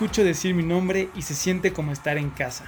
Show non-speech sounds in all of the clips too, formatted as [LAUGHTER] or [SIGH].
escucho decir mi nombre y se siente como estar en casa.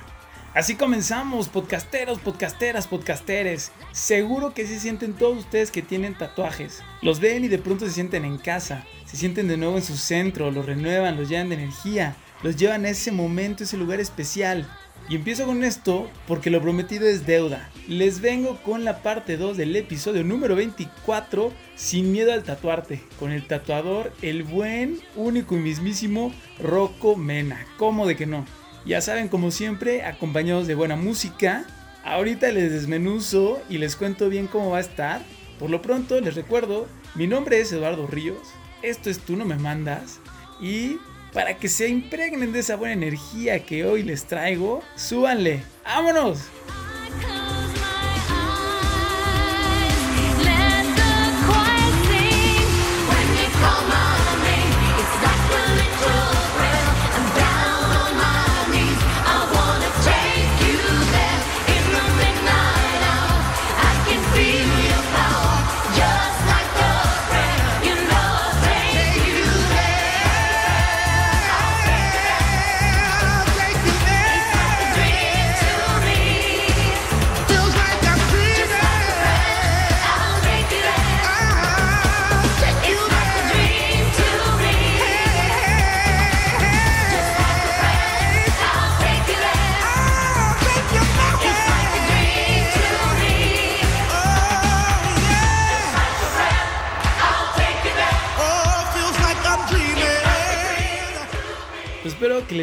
Así comenzamos, podcasteros, podcasteras, podcasteres. Seguro que se sienten todos ustedes que tienen tatuajes. Los ven y de pronto se sienten en casa. Se sienten de nuevo en su centro, los renuevan, los llenan de energía. Los llevan a ese momento, ese lugar especial. Y empiezo con esto porque lo prometido es deuda. Les vengo con la parte 2 del episodio número 24, Sin miedo al tatuarte, con el tatuador, el buen, único y mismísimo Rocco Mena. ¿Cómo de que no? Ya saben, como siempre, acompañados de buena música. Ahorita les desmenuzo y les cuento bien cómo va a estar. Por lo pronto, les recuerdo, mi nombre es Eduardo Ríos. Esto es Tú no me mandas. Y para que se impregnen de esa buena energía que hoy les traigo, súbanle. ¡Vámonos!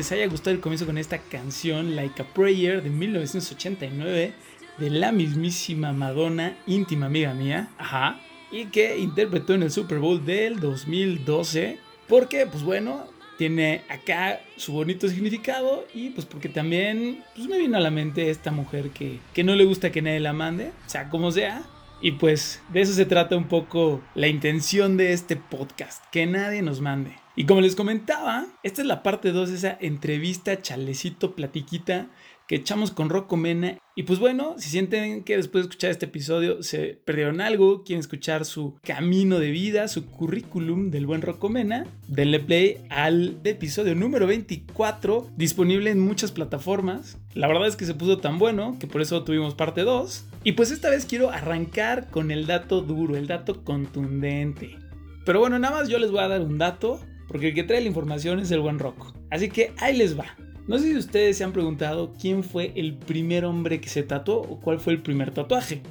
Les haya gustado el comienzo con esta canción Like a Prayer de 1989 de la mismísima Madonna, íntima amiga mía, ajá, y que interpretó en el Super Bowl del 2012, porque pues bueno, tiene acá su bonito significado y pues porque también pues me vino a la mente esta mujer que, que no le gusta que nadie la mande, sea, como sea, y pues de eso se trata un poco la intención de este podcast, que nadie nos mande. Y como les comentaba, esta es la parte 2 de esa entrevista, chalecito, platiquita que echamos con Rocco Mena. Y pues bueno, si sienten que después de escuchar este episodio se perdieron algo, quieren escuchar su camino de vida, su currículum del buen Rocco Mena, denle play al episodio número 24, disponible en muchas plataformas. La verdad es que se puso tan bueno que por eso tuvimos parte 2. Y pues esta vez quiero arrancar con el dato duro, el dato contundente. Pero bueno, nada más yo les voy a dar un dato, porque el que trae la información es el buen Rocco. Así que ahí les va. No sé si ustedes se han preguntado quién fue el primer hombre que se tatuó o cuál fue el primer tatuaje.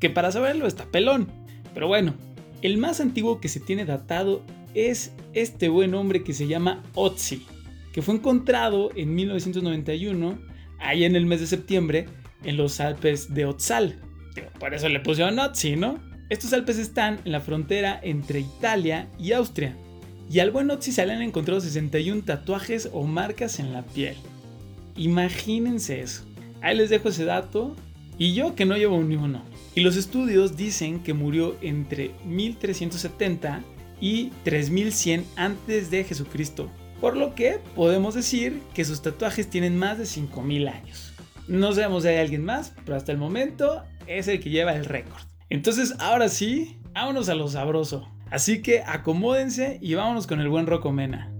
Que para saberlo está pelón. Pero bueno, el más antiguo que se tiene datado es este buen hombre que se llama Otzi, que fue encontrado en 1991, allá en el mes de septiembre, en los Alpes de Otzal. Por eso le pusieron Otzi, ¿no? Estos Alpes están en la frontera entre Italia y Austria. Y al buen Otzi se le han encontrado 61 tatuajes o marcas en la piel. Imagínense eso. Ahí les dejo ese dato. Y yo que no llevo ni uno. Y los estudios dicen que murió entre 1370 y 3100 antes de Jesucristo. Por lo que podemos decir que sus tatuajes tienen más de 5000 años. No sabemos si hay alguien más, pero hasta el momento es el que lleva el récord. Entonces, ahora sí, vámonos a lo sabroso. Así que acomódense y vámonos con el buen Rocco Mena.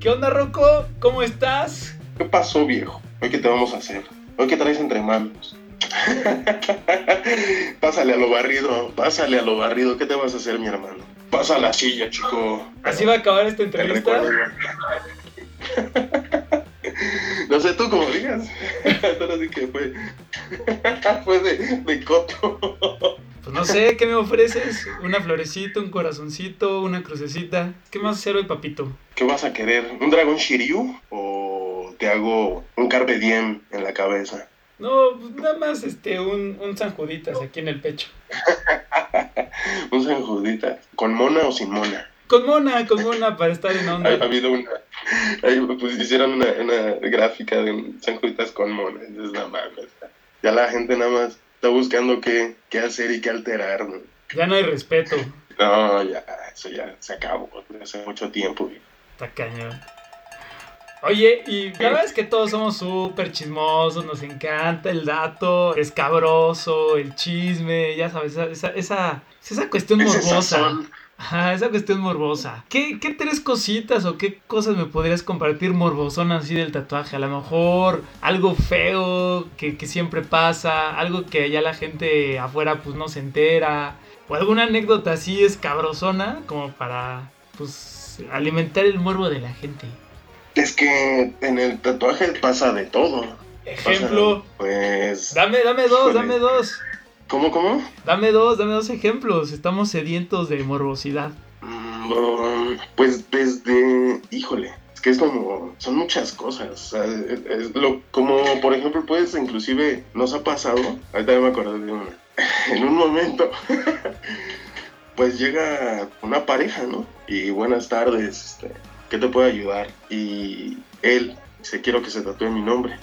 ¿Qué onda, Rocco? ¿Cómo estás? ¿Qué pasó, viejo? ¿Hoy qué te vamos a hacer? ¿Hoy qué traes entre manos? [LAUGHS] pásale a lo barrido, pásale a lo barrido. ¿Qué te vas a hacer, mi hermano? Pasa a la silla, chico. Así va a acabar esta entrevista. [LAUGHS] No sé tú cómo digas. [LAUGHS] Ahora sí que fue. [LAUGHS] fue de, de coto. Pues no sé, ¿qué me ofreces? ¿Una florecita, un corazoncito, una crucecita? ¿Qué hacer hoy, papito? ¿Qué vas a querer? ¿Un dragón Shiryu? ¿O te hago un Carpe Diem en la cabeza? No, pues nada más este, un, un San Juditas aquí en el pecho. [LAUGHS] un San Judita. ¿Con mona o sin mona? Con mona, con mona para estar en Ha onda. habido una. ahí, pues hicieron una, una gráfica de un San Juditas con mona. Es la mames. Ya la gente nada más está buscando qué, qué hacer y qué alterar, ¿no? Ya no hay respeto. No, ya, eso ya se acabó hace mucho tiempo. Está cañón. Oye, y la verdad es que todos somos súper chismosos, nos encanta el dato escabroso, el chisme, ya sabes, esa, esa, esa, esa cuestión morbosa. sazón. Ajá, esa cuestión morbosa. ¿Qué, ¿Qué tres cositas o qué cosas me podrías compartir morbosonas así del tatuaje? A lo mejor algo feo que, que siempre pasa, algo que ya la gente afuera pues no se entera, o alguna anécdota así escabrosona como para pues alimentar el morbo de la gente. Es que en el tatuaje pasa de todo. Pasa, Ejemplo, pues. dame, dame dos, dame dos. ¿Cómo, cómo? Dame dos, dame dos ejemplos. Estamos sedientos de morbosidad. Mm, Pues desde. Híjole. Es que es como. Son muchas cosas. o sea, es- es lo, como por ejemplo, pues inclusive nos ha pasado. Ahorita me acordé de una. [LAUGHS] En un momento. [LAUGHS] Pues llega una pareja, ¿no? Y buenas tardes, este, ¿qué te puedo ayudar? Y él dice, quiero que se tatúe mi nombre.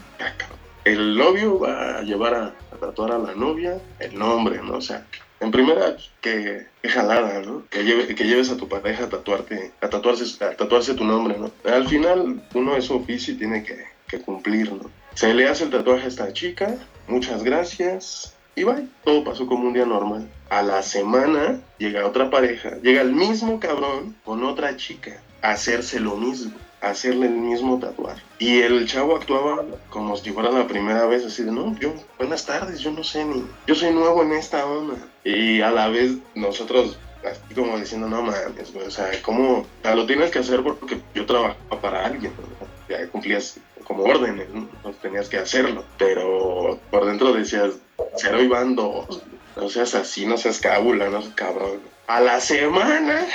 El novio va a llevar a, tatuar a la novia el nombre, ¿no? O sea, en primera, que, que jalada, ¿no? Que, lleve- que lleves a tu pareja a tatuarte, a tatuarse, a tatuarse tu nombre, ¿no? Al final, uno es oficio y tiene que, que cumplir, ¿no? Se le hace el tatuaje a esta chica, muchas gracias, y bye. Todo pasó como un día normal. A la semana llega otra pareja, llega el mismo cabrón con otra chica hacerse lo mismo, hacerle el mismo tatuaje. Y el chavo actuaba como si fuera la primera vez, así de, no, yo, buenas tardes, yo no sé ni, yo soy nuevo en esta onda. Y a la vez nosotros, así como diciendo, no mames, güey, o sea, ¿cómo? O sea, lo tienes que hacer porque yo trabajaba para alguien, ¿no? ya cumplías como órdenes, ¿no? Entonces tenías que hacerlo. Pero por dentro decías, cero y van dos. No seas así, no seas cábula, no seas cabrón. A la semana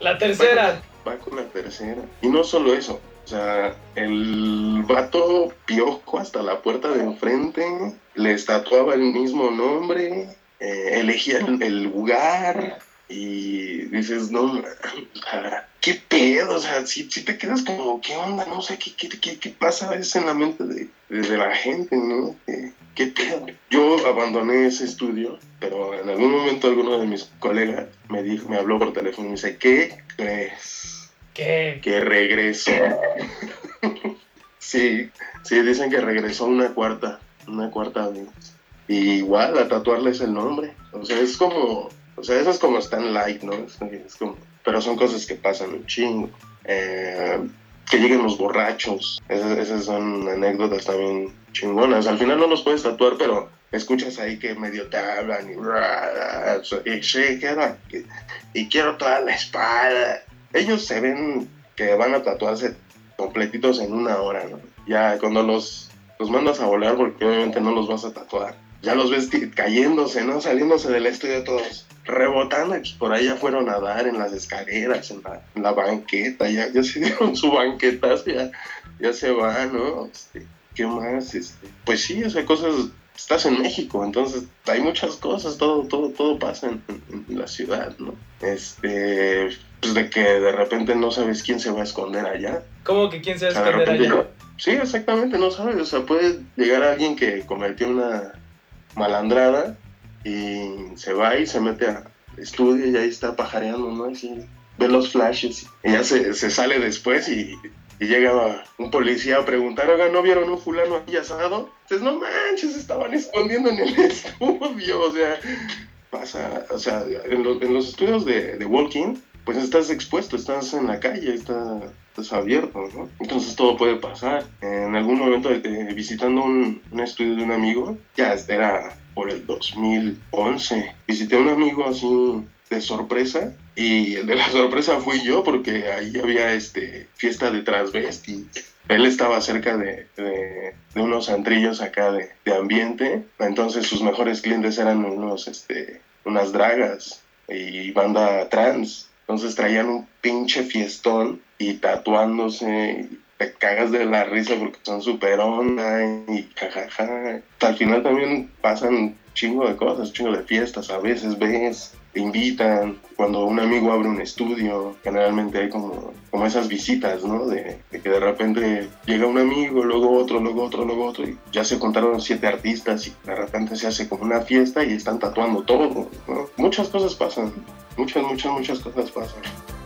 La tercera. Va con la tercera. Y no solo eso. O sea, el vato piojo hasta la puerta de enfrente, le tatuaba el mismo nombre, eh, elegía el, el lugar y dices, no, qué pedo, o sea, si, te quedas como, ¿qué onda? No sé, ¿qué, qué, qué, qué pasa a veces en la mente de, de- de la gente, ¿no? ¿Qué, qué pedo? Yo abandoné ese estudio, pero en algún momento alguno de mis colegas me dijo, me habló por teléfono y me dice, ¿qué crees? ¿Qué? Que regresó. [LAUGHS] sí, sí, dicen que regresó una cuarta, una cuarta vez. Y igual a tatuarles el nombre. O sea, es como, o sea, eso es como Stan Light, ¿no? Es, como, pero son cosas que pasan un chingo. Eh, que lleguen los borrachos. Esas, esas son anécdotas también chingonas. Al final no los puedes tatuar, pero escuchas ahí que medio te hablan y, y sí, quiero, y, quiero toda la espalda. Ellos se ven que van a tatuarse completitos en una hora, ¿no? Ya cuando los, los mandas a volar, porque obviamente no los vas a tatuar, ya los ves cayéndose, ¿no? Saliéndose del estudio todos rebotando, y pues por ahí ya fueron a dar en las escaleras, en la, en la banqueta, ya, ya se [LAUGHS] dieron su banquetazo, ya, ya se va, ¿no? Este, ¿Qué más? Este, pues sí, o sea, cosas, estás en México, entonces hay muchas cosas, todo, todo, todo pasa en, en- en la ciudad, ¿no? Este, pues de que de repente no sabes quién se va a esconder allá. ¿Cómo que quién se va a esconder repente, allá? sí, exactamente, no sabes, o sea, puede llegar alguien que cometió una malandrada y se va y se mete al estudio y ahí está pajareando, ¿no? Así, ve los flashes y ya se, se sale después y, llega un policía a preguntar, oiga, ¿no vieron un fulano ahí asado? Dices, no manches, estaban escondiendo en el [LAUGHS] estudio, o sea, pasa, o sea, en, los- en los estudios de, de Walking, pues estás expuesto, estás en la calle, estás, estás abierto, ¿no? Entonces todo puede pasar. En algún momento, eh, visitando un, estudio de un amigo, ya era por el 2011, visité a un amigo así de sorpresa y el de la sorpresa fui yo porque ahí había este fiesta de transvestis. Él estaba cerca de, de- de unos antrillos acá de, de ambiente, entonces sus mejores clientes eran unos, este, unas dragas y banda trans. Entonces traían un pinche fiestón y tatuándose. y te cagas de la risa porque son súper onda y jajaja. Al final también pasan chingo de cosas, chingo de fiestas. A veces ves te invitan, cuando un amigo abre un estudio, generalmente hay como, como esas visitas, ¿no? De, de que de repente llega un amigo, luego otro, luego otro, luego otro, y ya se contaron siete artistas y de repente se hace como una fiesta y están tatuando todo, ¿no? Muchas cosas pasan, muchas, muchas, muchas cosas pasan.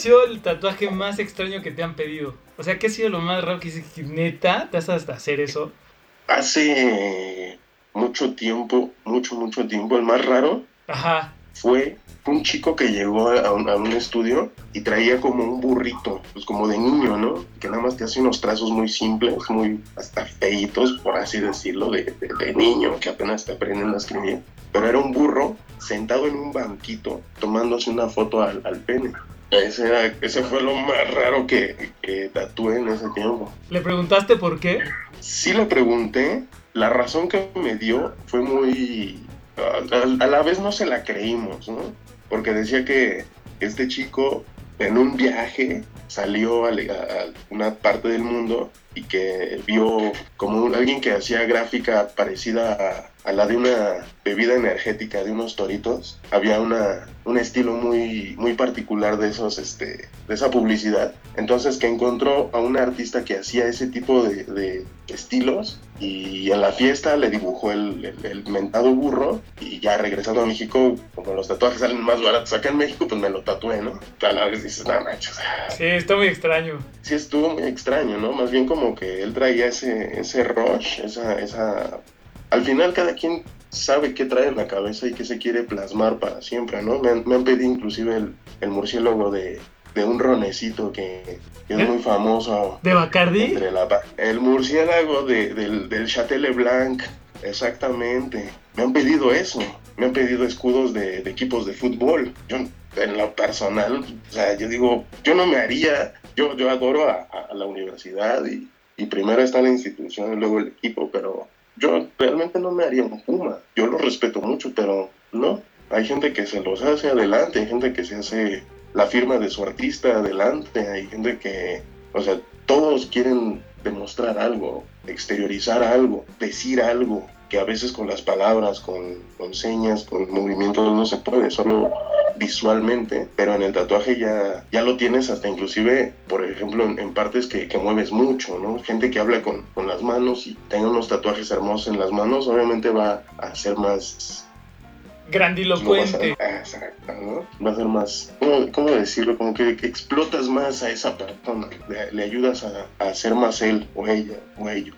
Sido el tatuaje más extraño que te han pedido? O sea, ¿qué ha sido lo más raro que dices neta te has hasta hacer eso? Hace mucho tiempo, mucho, mucho tiempo, el más raro Ajá. fue un chico que llegó a un, a un estudio y traía como un burrito, pues como de niño, ¿no? Que nada más te hace unos trazos muy simples, muy hasta feitos, por así decirlo, de, de- de niño que apenas te aprendiendo a escribir. Pero era un burro sentado en un banquito tomándose una foto al, al pene. Ese, era- ese fue lo más raro que, que tatué en ese tiempo. ¿Le preguntaste por qué? Sí le pregunté, la razón que me dio fue muy... A, a- a la vez no se la creímos, ¿no? Porque decía que este chico en un viaje salió a, una parte del mundo y que vio como un- alguien que hacía gráfica parecida a, a la de una bebida energética, de unos toritos. Había una, un estilo muy, muy particular de esos, este, de esa publicidad. Entonces que encontró a un artista que hacía ese tipo de, de estilos y en la fiesta le dibujó el, el- el mentado burro y ya regresando a México, como los tatuajes salen más baratos acá en México, pues me lo tatué, ¿no? A la vez dices, no manches, Sí, está muy extraño. sí estuvo muy extraño, ¿no? Más bien como que él traía ese, ese rush, esa, esa... Al final cada quien sabe qué trae en la cabeza y qué se quiere plasmar para siempre, ¿no? Me han, me han pedido inclusive el, el murciélago de, de un ronecito que, que ¿Eh? es muy famoso. ¿De Bacardi? La el murciélago de- del, del Châtelet Blanc, exactamente. Me han pedido eso. Me han pedido escudos de, de equipos de fútbol. Yo, en lo personal, o sea, yo digo, yo no me haría. Yo, yo adoro a, a la universidad y, y primero está la institución y luego el equipo, pero yo realmente no me haría un Puma. Yo lo respeto mucho, pero no. Hay gente que se los hace adelante, hay gente que se hace la firma de su artista adelante, hay gente que, o sea, todos quieren demostrar algo, exteriorizar algo, decir algo, que a veces con las palabras, con, con señas, con movimientos no se puede, solo visualmente, pero en el tatuaje ya, ya lo tienes hasta inclusive, por ejemplo, en, en partes que, que mueves mucho, ¿no? Gente que habla con, con las manos y tenga unos tatuajes hermosos en las manos, obviamente va a ser más a- Grandilocuente. Exacto, ¿no? Va a ser más, ¿cómo, cómo decirlo? Como que, explotas más a esa persona, le, le ayudas a, a ser más él o ella o ello.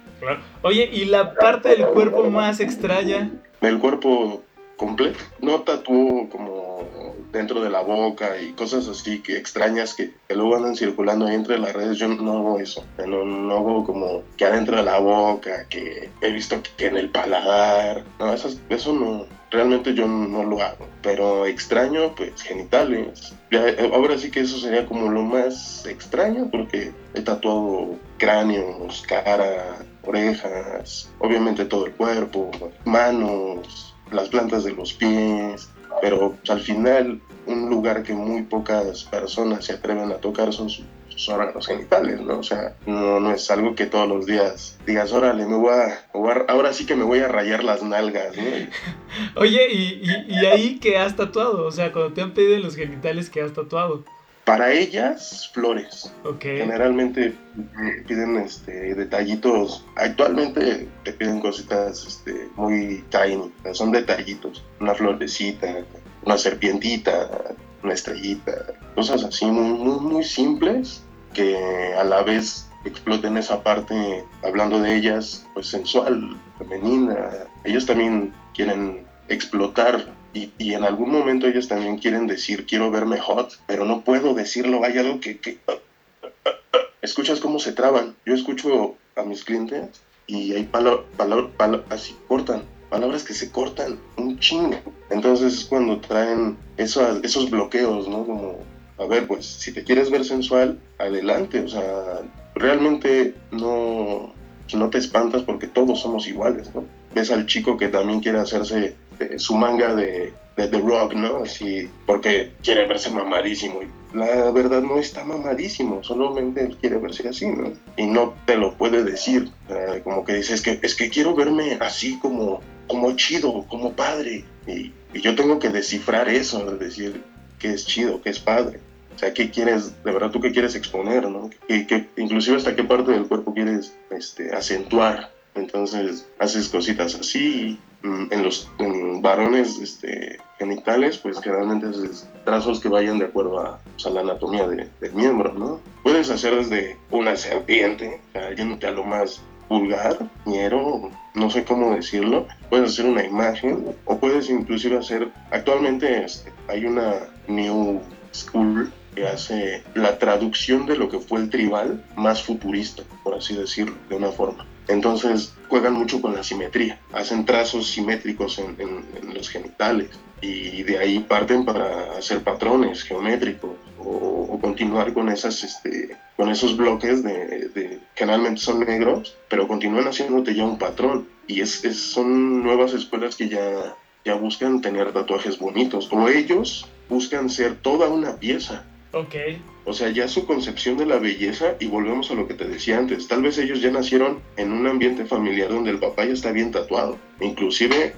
Oye, ¿y la parte del cuerpo más extraña? El cuerpo completo, no tatuó como dentro de la boca y cosas así que extrañas que, que luego andan circulando entre las redes, yo no hago eso, no, no hago como que adentro de la boca, que he visto que en el paladar, no, eso, eso no, realmente yo no lo hago, pero extraño, pues genitales, Ya, eh, ahora sí que eso sería como lo más extraño porque he tatuado cráneos, cara, orejas, obviamente todo el cuerpo, manos, las plantas de los pies, pero al final un lugar que muy pocas personas se atreven a tocar son sus, órganos genitales, ¿no? O sea, no, no es algo que todos los días digas, órale, me voy a, ahora sí que me voy a rayar las nalgas, ¿no? [LAUGHS] Oye, ¿y, y, y ahí qué has tatuado? O sea, cuando te han pedido los genitales, ¿qué has tatuado? Para ellas, flores. Ok. Generalmente mm, piden este, detallitos. Actualmente te piden cositas este, muy tiny. Son detallitos. Una florecita, una serpientita, una estrellita. Cosas así muy, muy, muy simples que a la vez exploten esa parte, hablando de ellas, pues sensual, femenina. Ellos también quieren explotar y, y en algún momento ellos también quieren decir quiero verme hot, pero no puedo decirlo, hay algo que... que escuchas cómo se traban. Yo escucho a mis clientes y hay palabras, así cortan, palabras que se cortan un chingo. Entonces es cuando traen eso- esos bloqueos, ¿no? Como, a ver, pues si te quieres ver sensual, adelante, o sea, realmente no, no te espantas porque todos somos iguales, ¿no? Ves al chico que también quiere hacerse su manga de, de The Rock, ¿no? Así, porque quiere verse mamadísimo. La verdad no está mamadísimo, solamente él quiere verse así, ¿no? Y no te lo puede decir, como que dice, es que, es que quiero verme así como, como chido, como padre. Y, yo tengo que descifrar eso, es decir, que es chido, que es padre. O sea, ¿qué quieres, de verdad tú qué quieres exponer, no? Que inclusive hasta qué parte del cuerpo quieres este, acentuar. Entonces, haces cositas así. mm, En los varones este, genitales, pues generalmente haces trazos que vayan de acuerdo a, pues, la anatomía de- del miembro, ¿no? Puedes hacer desde una serpiente, o sea, yéndote a lo más vulgar, ñero, no sé cómo decirlo. Puedes hacer una imagen o puedes inclusive hacer, actualmente este, hay una new school que hace la traducción de lo que fue el tribal más futurista, por así decirlo, de una forma. Entonces juegan mucho con la simetría, hacen trazos simétricos en, los genitales. Y de ahí parten para hacer patrones geométricos o, o continuar con esas este, con esos bloques de, de- generalmente son negros, pero continúan haciéndote ya un patrón. Y es, es- son nuevas escuelas que ya ya buscan tener tatuajes bonitos. O ellos buscan ser toda una pieza Ok. o sea, ya su concepción de la belleza, y volvemos a lo que te decía antes, tal vez ellos ya nacieron en un ambiente familiar donde el papá ya está bien tatuado. Inclusive,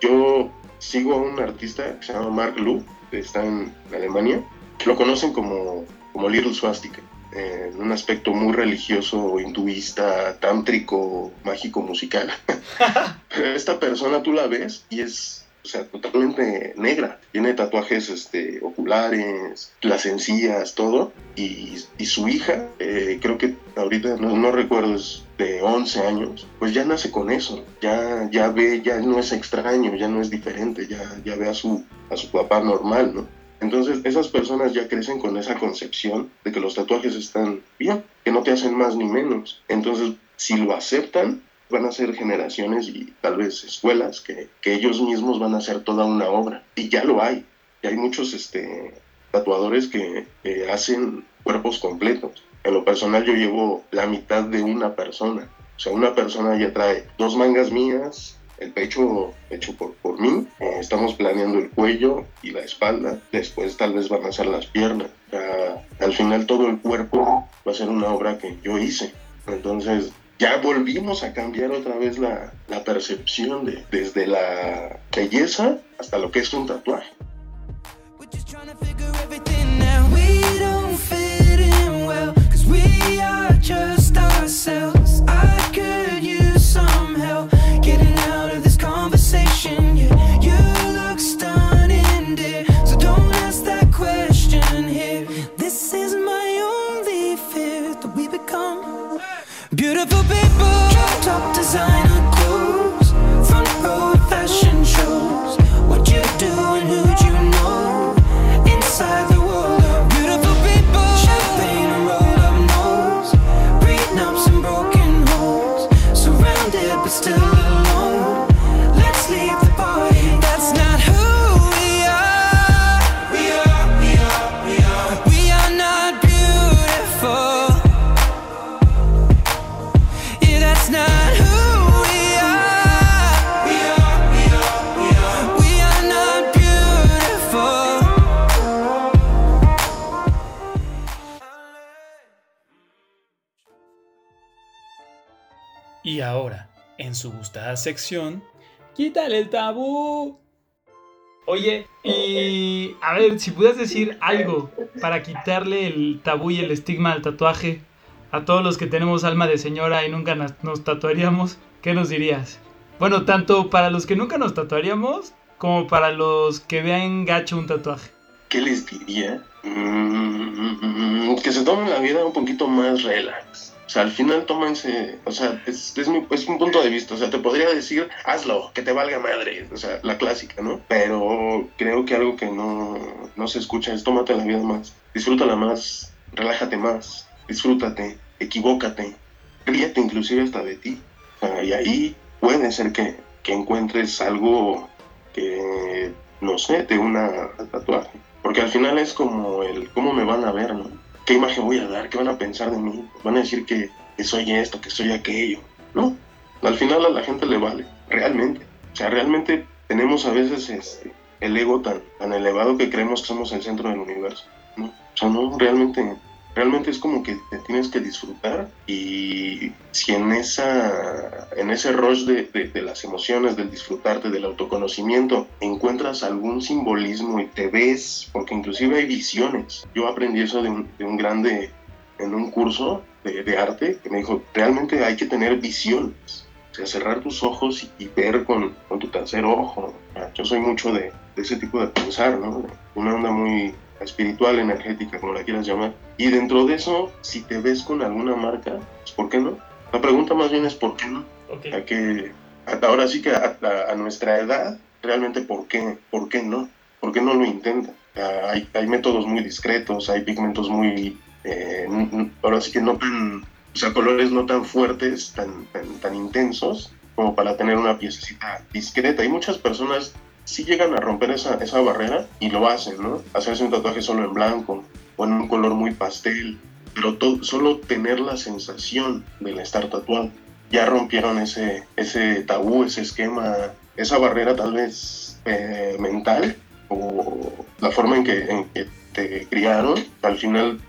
yo sigo a un artista que se llama Mark Lu, que está en Alemania, lo conocen como, como Little Swastika, eh, en un aspecto muy religioso, hinduista, tántrico, mágico, musical. [LAUGHS] Pero esta persona tú la ves y es o sea, totalmente negra. Tiene tatuajes este, oculares, las encías, todo. Y, su hija, eh, creo que ahorita no, no recuerdo, es de 11 años, pues ya nace con eso. Ya, ya ve, ya no es extraño, ya no es diferente, ya, ya ve a su, a su papá normal, ¿no? Entonces esas personas ya crecen con esa concepción de que los tatuajes están bien, que no te hacen más ni menos. Entonces, si lo aceptan, van a ser generaciones y tal vez escuelas que, que ellos mismos van a hacer toda una obra. Y ya lo hay. Y hay muchos este, tatuadores que, que hacen cuerpos completos. En lo personal yo llevo la mitad de una persona. O sea, una persona ya trae dos mangas mías, el pecho hecho por, por mí, eh, estamos planeando el cuello y la espalda, después tal vez van a ser las piernas. O sea, al final todo el cuerpo va a ser una obra que yo hice. Entonces, ya volvimos a cambiar otra vez la, la percepción de, desde la belleza hasta lo que es un tatuaje. design. Ahora, en su gustada sección, quítale el tabú. Oye, y a ver, si pudieras decir algo para quitarle el tabú y el estigma al tatuaje a todos los que tenemos alma de señora y nunca nos tatuaríamos, ¿qué nos dirías? Bueno, tanto para los que nunca nos tatuaríamos como para los que vean gacho un tatuaje. ¿Qué les diría? Mm, que se tomen la vida un poquito más relax. O sea, al final tómense, o sea, es, mi- es un punto de vista, o sea, te podría decir, hazlo, que te valga madre, o sea, la clásica, ¿no? Pero creo que algo que no, no se escucha es tómate la vida más, disfrútala más, relájate más, disfrútate, equivócate, ríete inclusive hasta de ti. O sea, y ahí puede ser que, que encuentres algo que, no sé, de una tatuaje. Porque al final es como el cómo me van a ver, ¿no? ¿Qué imagen voy a dar? ¿Qué van a pensar de mí? Van a decir que, soy esto, que soy aquello. No, al final a la gente le vale, realmente. O sea, realmente tenemos a veces este, el ego tan, tan elevado que creemos que somos el centro del universo. ¿no? O sea, no, realmente, realmente es como que te tienes que disfrutar y si en, esa, en ese rush de, de- de las emociones, del disfrutarte, del autoconocimiento, encuentras algún simbolismo y te ves, porque inclusive hay visiones. Yo aprendí eso de un, de un grande en un curso de, de arte que me dijo, realmente hay que tener visiones. O sea, cerrar tus ojos y, y ver con, con tu tercer ojo. Yo soy mucho de, de ese tipo de pensar, ¿no? Una onda muy espiritual, energética, como la quieras llamar. Y dentro de eso, si te ves con alguna marca, pues ¿por qué no? La pregunta más bien es ¿por qué no? Ok. A que, a- ahora sí que a, a- a nuestra edad, realmente ¿por qué? ¿Por qué no? ¿Por qué no lo intenta? Hay, hay métodos muy discretos, hay pigmentos muy, eh, ahora sí que no tan, o sea, colores no tan fuertes, tan, tan, tan intensos, como para tener una piececita discreta. Y muchas personas sí llegan a romper esa, esa barrera y lo hacen, ¿no? Hacerse un tatuaje solo en blanco o en un color muy pastel, pero to- solo tener la sensación del estar tatuado. Ya rompieron ese, ese tabú, ese esquema, esa barrera tal vez eh, mental o la forma en que, en que te criaron, al final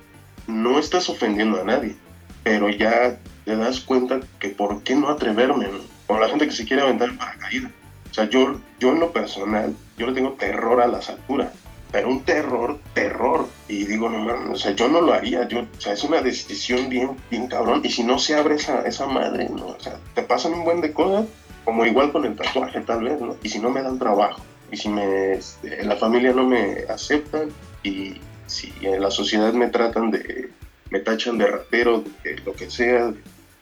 no estás ofendiendo a nadie, pero ya te das cuenta que por qué no atreverme, ¿no? Como la gente que se quiere aventar para caída. O sea, yo, yo en lo personal, yo le tengo terror a las alturas, pero un terror, terror. Y digo, no mames, o sea, yo no lo haría, yo, o sea, es una decisión bien, bien cabrón. Y si no se abre esa, esa madre, ¿no? O sea, te pasan un buen de cosas, como igual con el tatuaje tal vez, ¿no? Y si no me dan trabajo, y si me, este, la familia no me aceptan, y si en la sociedad me tratan de, me tachan de ratero, de lo que sea,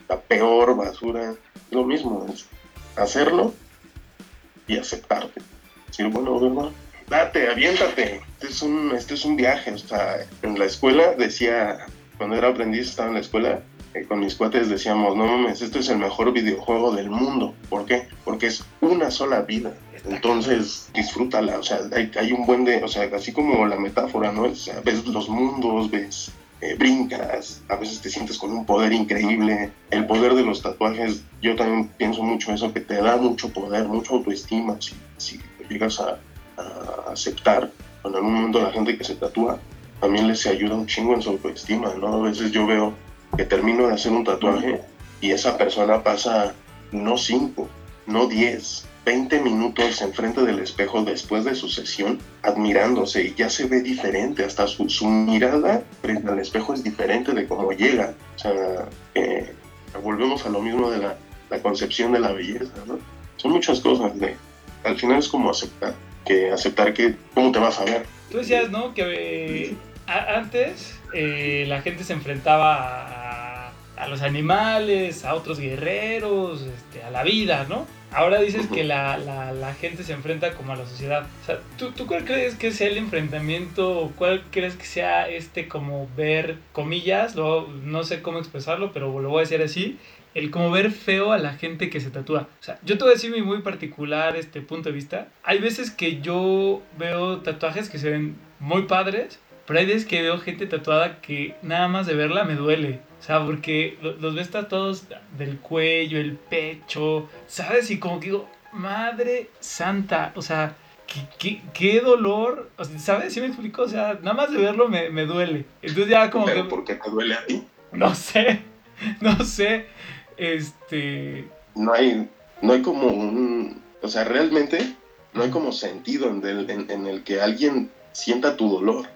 la peor basura, lo mismo, es hacerlo y aceptarte. Decir, bueno, bueno, date, aviéntate. Este es un, este es un viaje. O sea, en la escuela decía, cuando era aprendiz, estaba en la escuela, eh, con mis cuates decíamos, no mames, este es el mejor videojuego del mundo. ¿Por qué? Porque es una sola vida. Entonces, disfrútala. O sea, hay, hay un buen de, o sea, así como la metáfora, ¿no? O sea, ves los mundos, ves eh, brincas, a veces te sientes con un poder increíble. El poder de los tatuajes, yo también pienso mucho eso, que te da mucho poder, mucha autoestima, si, si llegas a, a aceptar. En algún momento la gente que se tatúa también les ayuda un chingo en su autoestima, ¿no? A veces yo veo que termino de hacer un tatuaje y esa persona pasa no 5, no 10, 20 minutos enfrente del espejo después de su sesión admirándose y ya se ve diferente, hasta su, su mirada frente al espejo es diferente de cómo llega. O sea, eh, volvemos a lo mismo de la, la concepción de la belleza, ¿no? Son muchas cosas, de, al final es como aceptar, que aceptar que cómo te vas a ver. Tú decías, ¿no? Que eh, antes eh, la gente se enfrentaba a, a los animales, a otros guerreros, este, a la vida, ¿no? Ahora dices que la, la- la gente se enfrenta como a la sociedad. O sea, ¿tú, ¿tú cuál crees que sea el enfrentamiento? ¿Cuál crees que sea este como ver, comillas, lo- no sé cómo expresarlo, pero lo voy a decir así, el como ver feo a la gente que se tatúa. O sea, yo te voy a decir mi muy particular este punto de vista. Hay veces que yo veo tatuajes que se ven muy padres, pero hay veces que veo gente tatuada que nada más de verla me duele. O sea, porque lo- los ves tatuados del cuello, el pecho, ¿sabes? Y como que digo, madre santa, o sea, qué, qué, qué dolor, o sea, ¿sabes? ¿Sí me explico? O sea, nada más de verlo me, me duele. Entonces ya como Pero que... ¿por qué te duele a ti? No sé, [LAUGHS] no sé. Este. no hay, no hay como un, o sea, realmente no hay como sentido en el, en- en el que alguien sienta tu dolor.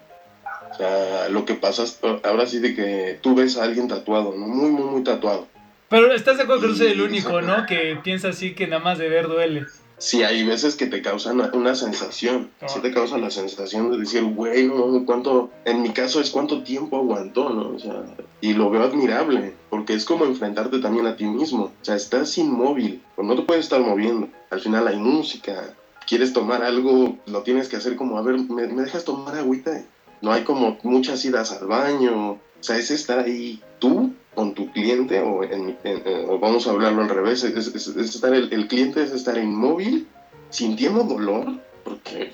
Sea, lo que pasa es, ahora sí de que tú ves a alguien tatuado, ¿no? Muy, muy, muy tatuado. Pero estás de acuerdo que no soy el único. ¿no? Que piensa así que nada más de ver duele. sí hay veces que te causan una, sensación. Sí te causa la sensación de decir, güey, no, cuánto, en mi caso es cuánto tiempo aguantó, ¿no? O sea, y lo veo admirable, porque es como enfrentarte también a ti mismo. O sea, estás inmóvil, o no te puedes estar moviendo. Al final hay música. Quieres tomar algo, lo tienes que hacer como, a ver, ¿me, me dejas tomar agüita? No hay como muchas idas al baño. O sea, es estar ahí tú con tu cliente, o, vamos a hablarlo al revés, es- es estar el, el cliente es estar inmóvil, sintiendo dolor, porque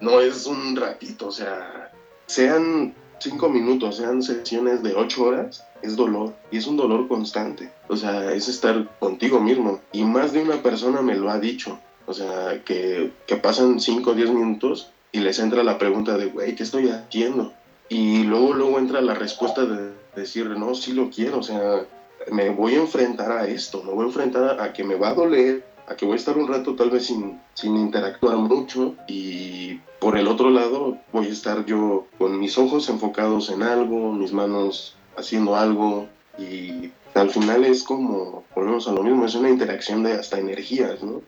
no es un ratito, o sea, sean cinco minutos, sean sesiones de ocho horas, es dolor, y es un dolor constante, o sea, es estar contigo mismo, y más de una persona me lo ha dicho, o sea, que, que pasan cinco o diez minutos y les entra la pregunta de, güey, ¿qué estoy haciendo? Y luego, luego entra la respuesta de decir, no, sí lo quiero, o sea, me voy a enfrentar a esto, me voy a enfrentar a que me va a doler, a que voy a estar un rato tal vez sin, sin interactuar mucho y por el otro lado voy a estar yo con mis ojos enfocados en algo, mis manos haciendo algo y al final es como, volvemos a lo mismo, es una interacción de hasta energías, ¿no?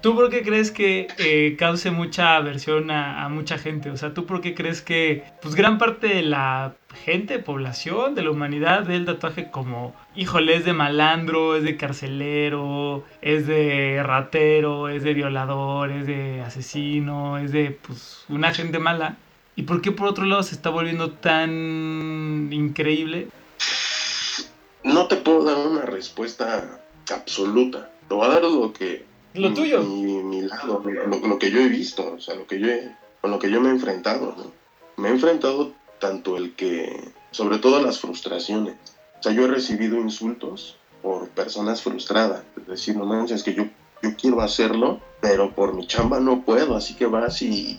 ¿Tú por qué crees que eh, cause mucha aversión a, mucha gente? O sea, ¿tú por qué crees que pues gran parte de la gente, población, de la humanidad ve el tatuaje como, híjole, es de malandro, es de carcelero, es de ratero, es de violador, es de asesino, es de pues una gente mala? ¿Y por qué por otro lado se está volviendo tan increíble? No te puedo dar una respuesta absoluta, te voy a dar lo que Lo tuyo. Mi, mi lado, lo, lo que yo he visto, o sea, lo que yo he- con lo que yo me he enfrentado, ¿no? Me he enfrentado tanto el que, sobre todo las frustraciones. O sea, yo he recibido insultos por personas frustradas. Es decir, no manches, es que yo, yo quiero hacerlo, pero por mi chamba no puedo, así que vas y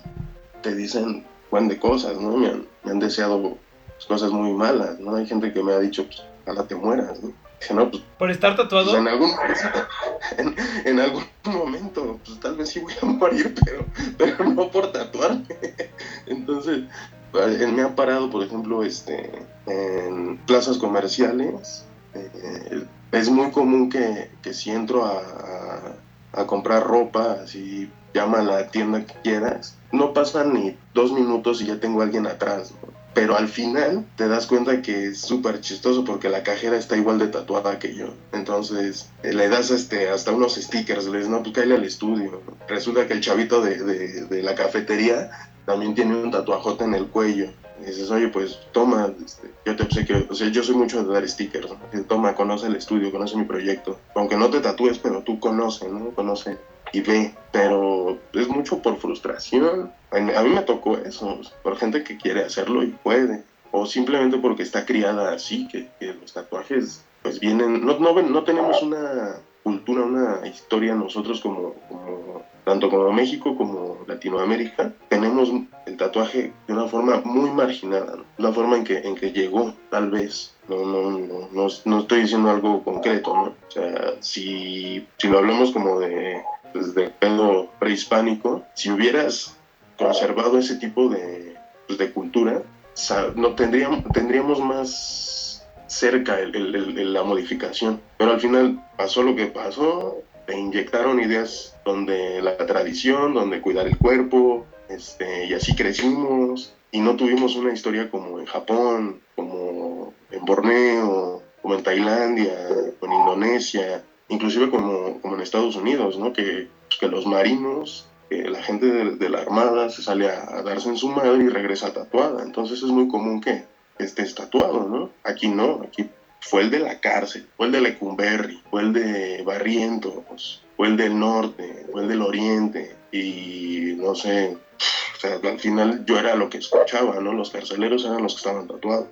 te dicen buen de cosas, ¿no? Me han, me han deseado pues, cosas muy malas, ¿no? Hay gente que me ha dicho, pues, ojalá te mueras, ¿no? Dije, no, pues ¿Por estar pues, tatuado? en algún [LAUGHS] en, en algún momento pues tal vez sí voy a morir [LAUGHS] pero pero no por tatuarme [LAUGHS] entonces eh, me ha parado por ejemplo este en plazas comerciales eh, es muy común que, que si entro a, a- a comprar ropa así llama a la tienda que quieras no pasan ni dos minutos y ya tengo a alguien atrás ¿no? Pero al final te das cuenta que es súper chistoso porque la cajera está igual de tatuada que yo. Entonces eh, le das este, hasta unos stickers, le dices, no, pues cállale al estudio. Resulta que el chavito de, de- de la cafetería también tiene un tatuajote en el cuello. Dices, oye, pues toma, este, yo te obsequio, o sea, yo soy mucho de dar stickers. ¿no? Toma, conoce el estudio, conoce mi proyecto. Aunque no te tatúes, pero tú conoce, ¿no? Conoce y ve, pero es mucho por frustración. A mí, me tocó eso, por gente que quiere hacerlo y puede, o simplemente porque está criada así, que, los tatuajes pues vienen, no, no, no tenemos una cultura, una historia nosotros como, como tanto como México como Latinoamérica, tenemos el tatuaje de una forma muy marginada, ¿no? una forma en que, en que llegó, tal vez. No, no, no, no, no estoy diciendo algo concreto, ¿no? O sea, si, si lo hablamos como de, pues, de pedo prehispánico, si hubieras conservado ese tipo de, pues, de cultura, no tendríamos, tendríamos más cerca el- el- el- el- la modificación. Pero al final pasó lo que pasó, te inyectaron ideas donde la tradición, donde cuidar el cuerpo, este, y así crecimos, y no tuvimos una historia como en Japón, como en Borneo, como en Tailandia, o en Indonesia, inclusive como, como en Estados Unidos, ¿no? Que, pues, que los marinos, que la gente de, de la armada se sale a, a darse en su madre y regresa tatuada. Entonces es muy común que estés tatuado, ¿no? Aquí no, aquí fue el de la cárcel, fue el de Lecumberri, fue el de Barrientos, fue el del norte, fue el del oriente, y no sé, o sea, al final yo era lo que escuchaba, ¿no? Los carceleros eran los que estaban tatuados.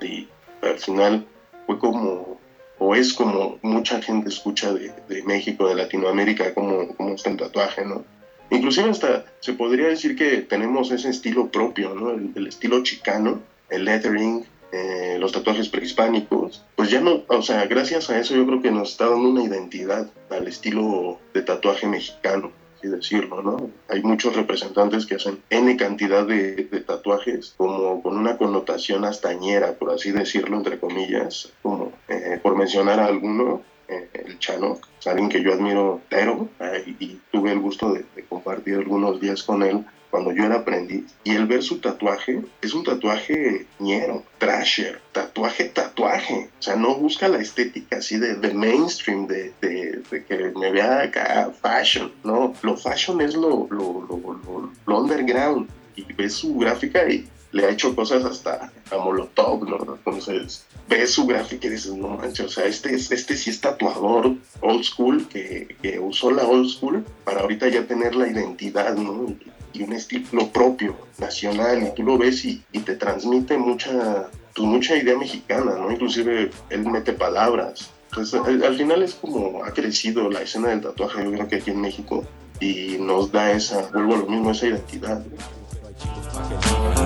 Y al final fue como, o es como mucha gente escucha de, de México, de Latinoamérica, como, como está el tatuaje, ¿no? Inclusive hasta se podría decir que tenemos ese estilo propio, ¿no? El, el estilo chicano, el lettering, eh, los tatuajes prehispánicos, pues ya no, o sea, gracias a eso yo creo que nos está dando una identidad al estilo de tatuaje mexicano, así decirlo, ¿no? Hay muchos representantes que hacen N cantidad de, de tatuajes como con una connotación hastañera, por así decirlo, entre comillas, como eh, por mencionar a alguno, eh, el Chano, es alguien que yo admiro pero eh, y, y tuve el gusto de, de compartir algunos días con él cuando yo era aprendiz y el ver su tatuaje es un tatuaje ñero, trasher, tatuaje, tatuaje. O sea, no busca la estética así de, de mainstream, de, de- que me vea acá fashion. No, lo fashion es lo, lo, lo- lo underground. Y ves su gráfica y le ha hecho cosas hasta a Molotov, ¿no? Entonces, ves su gráfica y dices, no manches, o sea, este, es- este sí es tatuador old school que, que usó la old school para ahorita ya tener la identidad, ¿no? Y, un estilo propio, nacional, y tú lo ves y, y te transmite mucha, pues, mucha idea mexicana, ¿no? Inclusive él mete palabras. Entonces, al, al final es como ha crecido la escena del tatuaje, yo creo que aquí en México, y nos da esa, vuelvo a lo mismo, esa identidad. ¿no?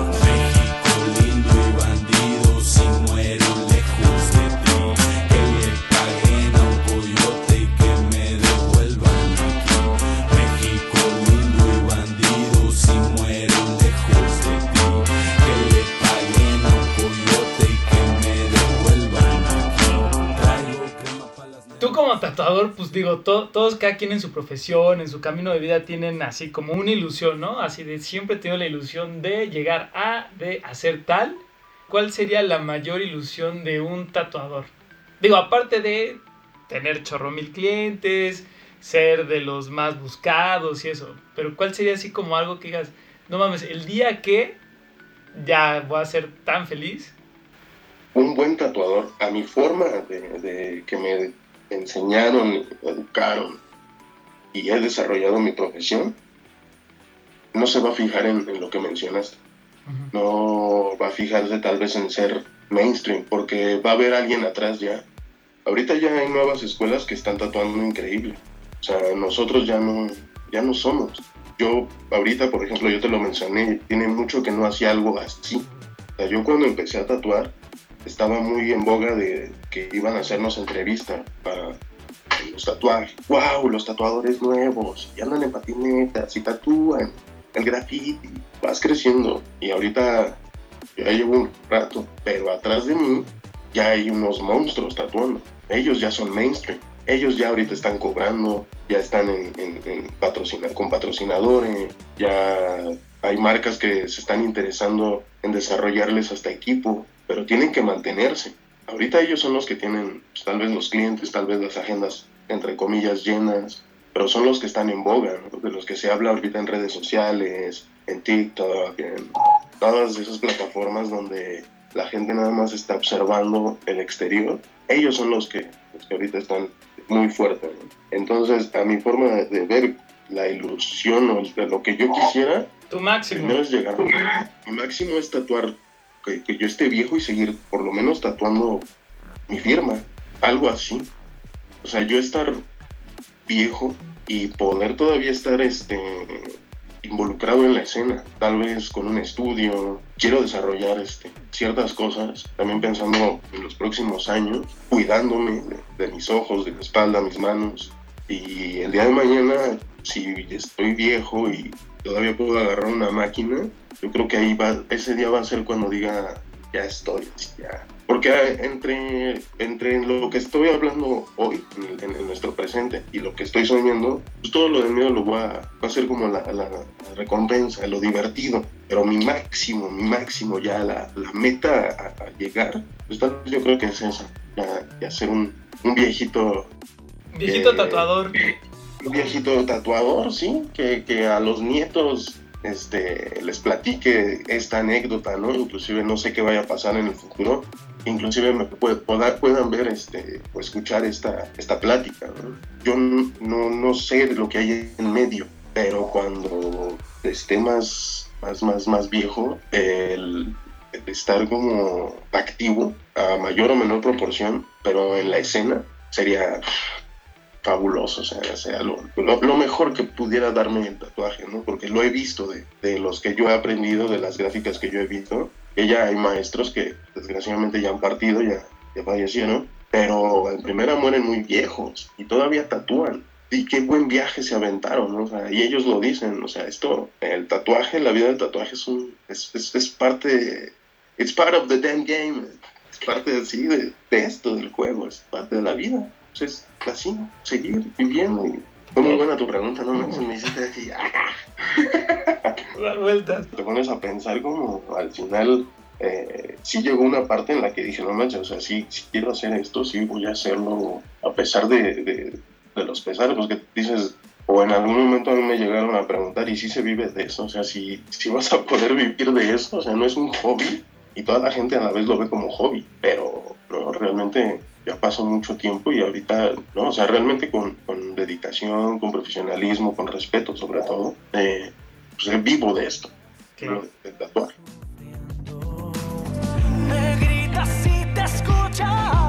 Tatuador, pues digo, to- todos cada quien en su profesión, en su camino de vida tienen así como una ilusión, ¿no? Así de siempre he tenido la ilusión de llegar a, de hacer tal. ¿Cuál sería la mayor ilusión de un tatuador? Digo, aparte de tener chorro mil clientes, ser de los más buscados y eso, pero ¿cuál sería así como algo que digas, no mames, el día que ya voy a ser tan feliz? un buen tatuador, a mi forma de que me enseñaron, educaron y he desarrollado mi profesión, no se va a fijar en, en lo que mencionaste. No va a fijarse tal vez en ser mainstream, porque va a haber alguien atrás ya. Ahorita ya hay nuevas escuelas que están tatuando increíble. O sea, nosotros ya no, ya no somos. Yo, ahorita, por ejemplo, yo te lo mencioné, tiene mucho que no hacía algo así. O sea, yo cuando empecé a tatuar, estaba muy en boga de que iban a hacernos entrevista para los tatuajes. ¡Wow! Los tatuadores nuevos, y andan en patinetas y tatúan el graffiti. Vas creciendo y ahorita ya llevo un rato, pero atrás de mí ya hay unos monstruos tatuando. Ellos ya son mainstream. Ellos ya ahorita están cobrando, ya están en, en- con patrocinadores, ya hay marcas que se están interesando en desarrollarles hasta equipo, pero tienen que mantenerse. Ahorita ellos son los que tienen pues, tal vez los clientes, tal vez las agendas entre comillas llenas, pero son los que están en boga, ¿no? de los que se habla ahorita en redes sociales, en TikTok, en todas esas plataformas donde la gente nada más está observando el exterior. Ellos son los que, los que ahorita están muy fuertes. ¿no? Entonces, a mi forma de, ver la ilusión o de lo que yo quisiera, Tu máximo. primero es llegar. Mi máximo es tatuar, que, yo esté viejo y seguir por lo menos tatuando mi firma, algo así. O sea, yo estar viejo y poder todavía estar este involucrado en la escena, tal vez con un estudio, quiero desarrollar este, ciertas cosas, también pensando en los próximos años, cuidándome de, de mis ojos, de mi espalda, mis manos, y el día de mañana, si estoy viejo y todavía puedo agarrar una máquina, yo creo que ahí va, ese día va a ser cuando diga, ya estoy, ya. Porque entre, entre lo que estoy hablando hoy, en, nuestro presente, y lo que estoy soñando, pues todo lo de miedo lo va a ser como la, la- la recompensa, lo divertido. Pero mi máximo, mi máximo, ya la, la meta a, a llegar, pues tal vez yo creo que es esa, ya, ya ser un, un viejito Viejito Eh, tatuador. Un viejito tatuador, sí, que, que a los nietos este, les platique esta anécdota, ¿no? Inclusive no sé qué vaya a pasar en el futuro, inclusive me puedan ver este, o escuchar esta, esta plática, ¿no? Yo no, no sé lo que hay en medio, pero cuando esté más, más, más, más viejo, el el estar como activo a mayor o menor proporción, pero en la escena sería fabuloso, o sea, sea lo, lo- mejor que pudiera darme el tatuaje, ¿no? Porque lo he visto de, de los que yo he aprendido, de las gráficas que yo he visto, que ya hay maestros que desgraciadamente ya han partido, ya, ya fallecieron, pero en primera mueren muy viejos y todavía tatúan. Y qué buen viaje se aventaron, ¿no? Y ellos lo dicen, o sea, esto, el tatuaje, la vida del tatuaje es un, es, es, es parte, it's part of the damn game, es parte así de, de esto, del juego, es parte de la vida. Pues es así, seguir viviendo. Y fue muy buena tu pregunta, ¿no? manches, Me hiciste así, ¡ah! [LAUGHS] Dar vueltas. te pones a pensar como al final eh, sí llegó una parte en la que dije, no manches, o sea, sí, sí quiero hacer esto, sí voy a hacerlo a pesar de, de- de los pesares, pues que dices, o en algún momento a mí me llegaron a preguntar, ¿y si se vive de eso? O sea, si, si vas a poder vivir de eso, o sea, no es un hobby, y toda la gente a la vez lo ve como hobby, pero no, realmente ya pasó mucho tiempo y ahorita, no, o sea, realmente con, con dedicación, con profesionalismo, con respeto sobre todo, eh, pues vivo de esto, ¿no? de tatuar. Me gritas y te escucharé.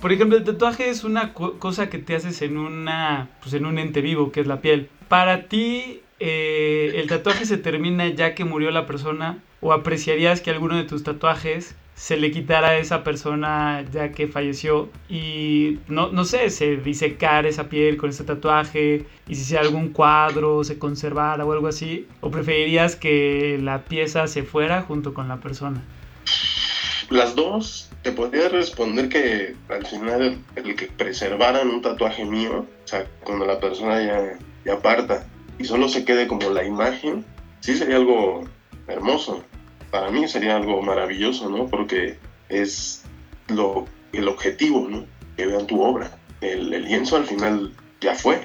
Por ejemplo, el tatuaje es una co- cosa que te haces en una, pues en un ente vivo, que es la piel. Para ti, eh, ¿el tatuaje se termina ya que murió la persona? ¿O apreciarías que alguno de tus tatuajes se le quitara a esa persona ya que falleció? Y no, no sé, se disecar esa piel con ese tatuaje y si sea algún cuadro se conservara o algo así. ¿O preferirías que la pieza se fuera junto con la persona? Las dos, te podría responder que al final el que preservaran un tatuaje mío, o sea, cuando la persona ya, ya parta y solo se quede como la imagen, sí sería algo hermoso. Para mí sería algo maravilloso, ¿no? Porque es lo, el objetivo, ¿no? Que vean tu obra. El, el lienzo al final ya fue.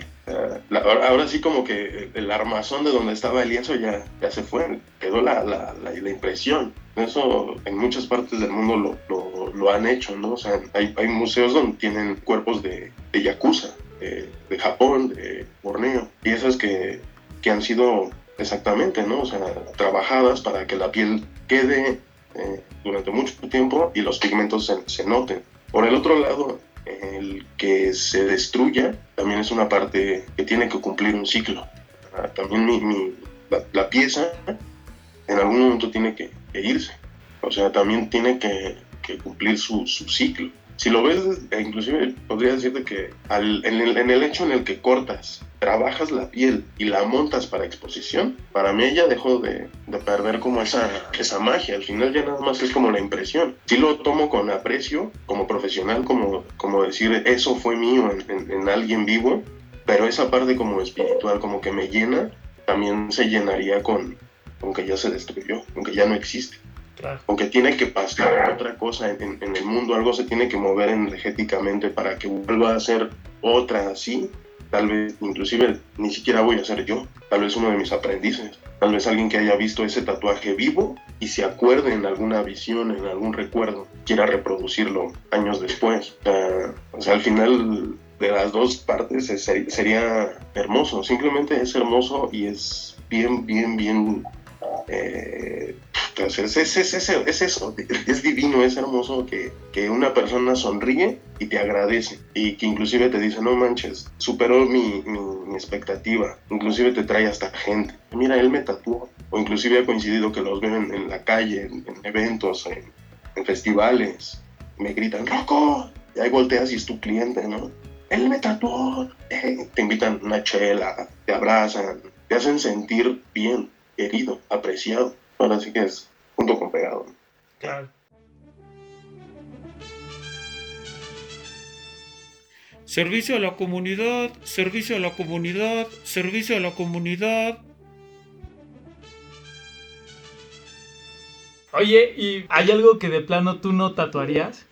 La- ahora, sí como que el armazón de donde estaba el lienzo ya, ya se fue, quedó la, la, la, la impresión. Eso en muchas partes del mundo lo, lo, lo han hecho, ¿no? O sea, hay, hay museos donde tienen cuerpos de, de yakuza, de, de Japón, de Borneo, piezas que, que han sido exactamente, ¿no? O sea, trabajadas para que la piel quede eh, durante mucho tiempo y los pigmentos se, se noten. Por el otro lado, el que se destruya también es una parte que tiene que cumplir un ciclo. Ah, También mi, mi- la, pieza en algún momento tiene que, que irse. O sea, también tiene que, que cumplir su, su ciclo. Si lo ves, eh, inclusive podría decirte que al- en, el, en el hecho en el que cortas, trabajas la piel y la montas para exposición, para mí ya dejó de, de perder como esa, esa magia. Al final ya nada más es como la impresión. Sí lo tomo con aprecio, como profesional, como, como decir, eso fue mío en, en- en alguien vivo, pero esa parte como espiritual, como que me llena, también se llenaría con, con que ya se destruyó, con que ya no existe Claro. aunque tiene que pasar otra cosa en, en- el mundo, algo se tiene que mover energéticamente para que vuelva a ser otra así, tal vez inclusive ni siquiera voy a ser yo, tal vez uno de mis aprendices, tal vez alguien que haya visto ese tatuaje vivo y se acuerde en alguna visión, en algún recuerdo, quiera reproducirlo años después. O sea, al final de las dos partes es- sería hermoso, simplemente es hermoso y es bien, bien, bien eh, entonces, es, es, es, es eso, es divino, es hermoso que, que una persona sonríe y te agradece y que inclusive te dice, no manches, superó mi, mi, mi expectativa, inclusive te trae hasta gente. Mira, él me tatuó, o inclusive ha coincidido que los veo en, en la calle, en, en eventos, en, en festivales, me gritan, Rocco, y ahí volteas y es tu cliente, ¿no? Él me tatuó, eh, te invitan una chela, te abrazan, te hacen sentir bien, querido, apreciado. Ahora sí que es punto con pegado. Claro. Servicio a la comunidad, servicio a la comunidad, servicio a la comunidad. Oye, ¿y hay algo que de plano tú no tatuarías?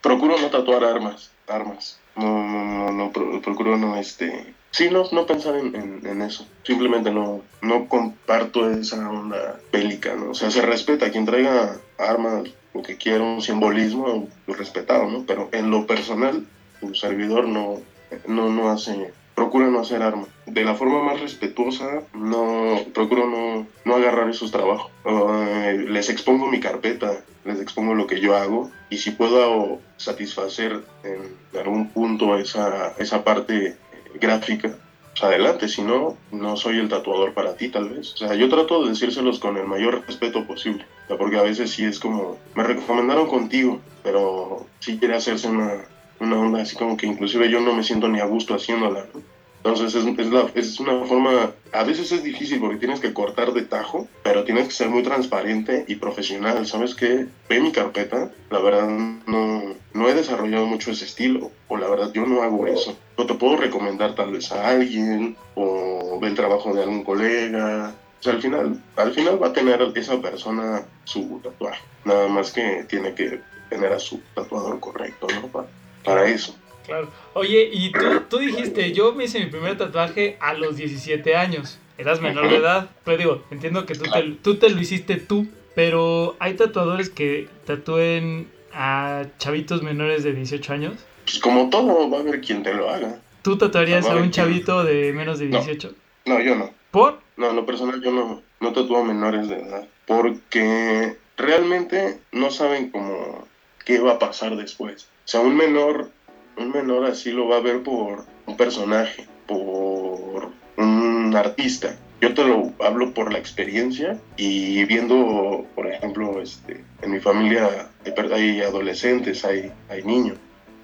Procuro no tatuar armas. armas. No, no, no, no, pro- procuro no, este... Sí, no, no pensar en, eso. Simplemente no, no comparto esa onda bélica, ¿no? O sea, se respeta quien traiga armas, lo que quiera, un simbolismo, respetado, ¿no? Pero en lo personal, tu servidor no, no, no hace... Procura no hacer armas. De la forma más respetuosa, no procuro no, no agarrar esos trabajos. Eh, les expongo mi carpeta, les expongo lo que yo hago y si puedo satisfacer en algún punto esa, esa parte gráfica, pues adelante, si no, no soy el tatuador para ti tal vez. O sea, yo trato de decírselos con el mayor respeto posible, porque a veces sí es como, me recomendaron contigo, pero sí quiere hacerse una, una onda así como que inclusive yo no me siento ni a gusto haciéndola, ¿no? Entonces es, la- es una forma, a veces es difícil porque tienes que cortar de tajo, pero tienes que ser muy transparente y profesional. ¿Sabes qué? Ve mi carpeta, la verdad no, no he desarrollado mucho ese estilo, o la verdad yo no hago eso. No te puedo recomendar tal vez a alguien, o ve el trabajo de algún colega. O sea, al final, al final va a tener esa persona su tatuaje. Nada más que tiene que tener a su tatuador correcto, ¿no? Para, para eso. Claro. Oye, y tú, tú dijiste, yo me hice mi primer tatuaje a los 17 años. Eras menor de edad. Pero digo, entiendo que tú te, tú te lo hiciste tú. Pero hay tatuadores que tatúen a chavitos menores de 18 años. Pues como todo, va a haber quien te lo haga. ¿Tú tatuarías a un chavito de menos de No. 18? No, yo no. ¿Por? No, en lo personal yo no, no tatúo a menores de edad. Porque realmente no saben cómo qué va a pasar después. O sea, un menor, un menor así lo va a ver por un personaje, por un artista. Yo te lo hablo por la experiencia y viendo, por ejemplo, este, en mi familia hay, adolescentes, hay, hay niños,